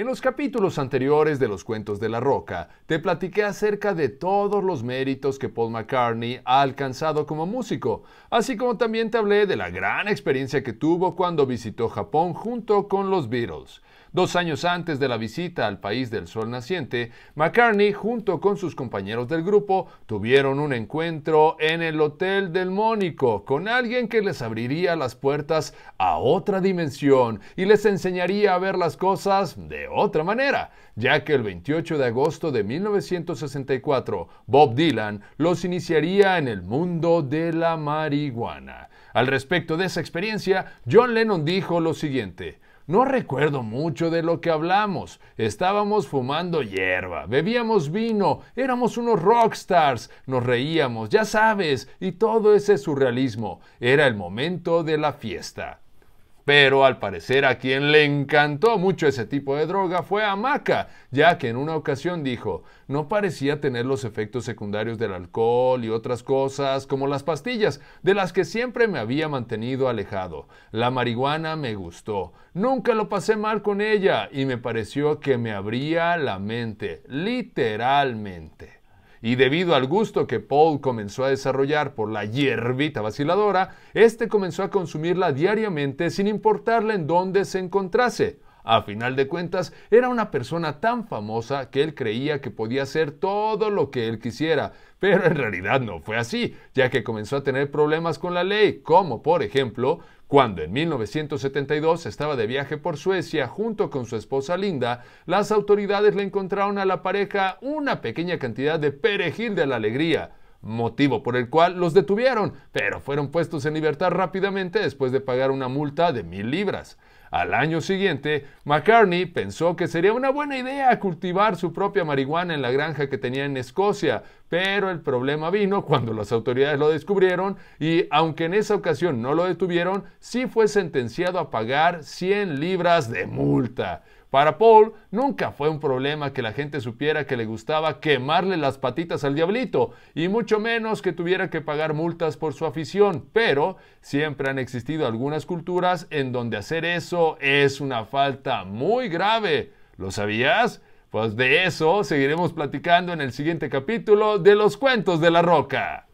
En los capítulos anteriores de los Cuentos de la Roca, te platiqué acerca de todos los méritos que Paul McCartney ha alcanzado como músico, así como también te hablé de la gran experiencia que tuvo cuando visitó Japón junto con los Beatles. Dos años antes de la visita al país del sol naciente, McCartney junto con sus compañeros del grupo tuvieron un encuentro en el Hotel del Mónico con alguien que les abriría las puertas a otra dimensión y les enseñaría a ver las cosas de otra manera, ya que el 28 de agosto de 1964 Bob Dylan los iniciaría en el mundo de la marihuana. Al respecto de esa experiencia, John Lennon dijo lo siguiente, no recuerdo mucho de lo que hablamos. Estábamos fumando hierba, bebíamos vino, éramos unos rockstars, nos reíamos, ya sabes, y todo ese surrealismo. Era el momento de la fiesta. Pero al parecer a quien le encantó mucho ese tipo de droga fue a Maca, ya que en una ocasión dijo, no parecía tener los efectos secundarios del alcohol y otras cosas como las pastillas, de las que siempre me había mantenido alejado. La marihuana me gustó, nunca lo pasé mal con ella y me pareció que me abría la mente, literalmente y debido al gusto que Paul comenzó a desarrollar por la hierbita vaciladora, este comenzó a consumirla diariamente sin importarle en dónde se encontrase. A final de cuentas, era una persona tan famosa que él creía que podía hacer todo lo que él quisiera, pero en realidad no fue así, ya que comenzó a tener problemas con la ley, como por ejemplo cuando en 1972 estaba de viaje por Suecia junto con su esposa Linda, las autoridades le encontraron a la pareja una pequeña cantidad de perejil de la alegría, motivo por el cual los detuvieron, pero fueron puestos en libertad rápidamente después de pagar una multa de mil libras. Al año siguiente, McCartney pensó que sería una buena idea cultivar su propia marihuana en la granja que tenía en Escocia, pero el problema vino cuando las autoridades lo descubrieron y, aunque en esa ocasión no lo detuvieron, sí fue sentenciado a pagar 100 libras de multa. Para Paul nunca fue un problema que la gente supiera que le gustaba quemarle las patitas al diablito, y mucho menos que tuviera que pagar multas por su afición, pero siempre han existido algunas culturas en donde hacer eso es una falta muy grave. ¿Lo sabías? Pues de eso seguiremos platicando en el siguiente capítulo de los cuentos de la roca.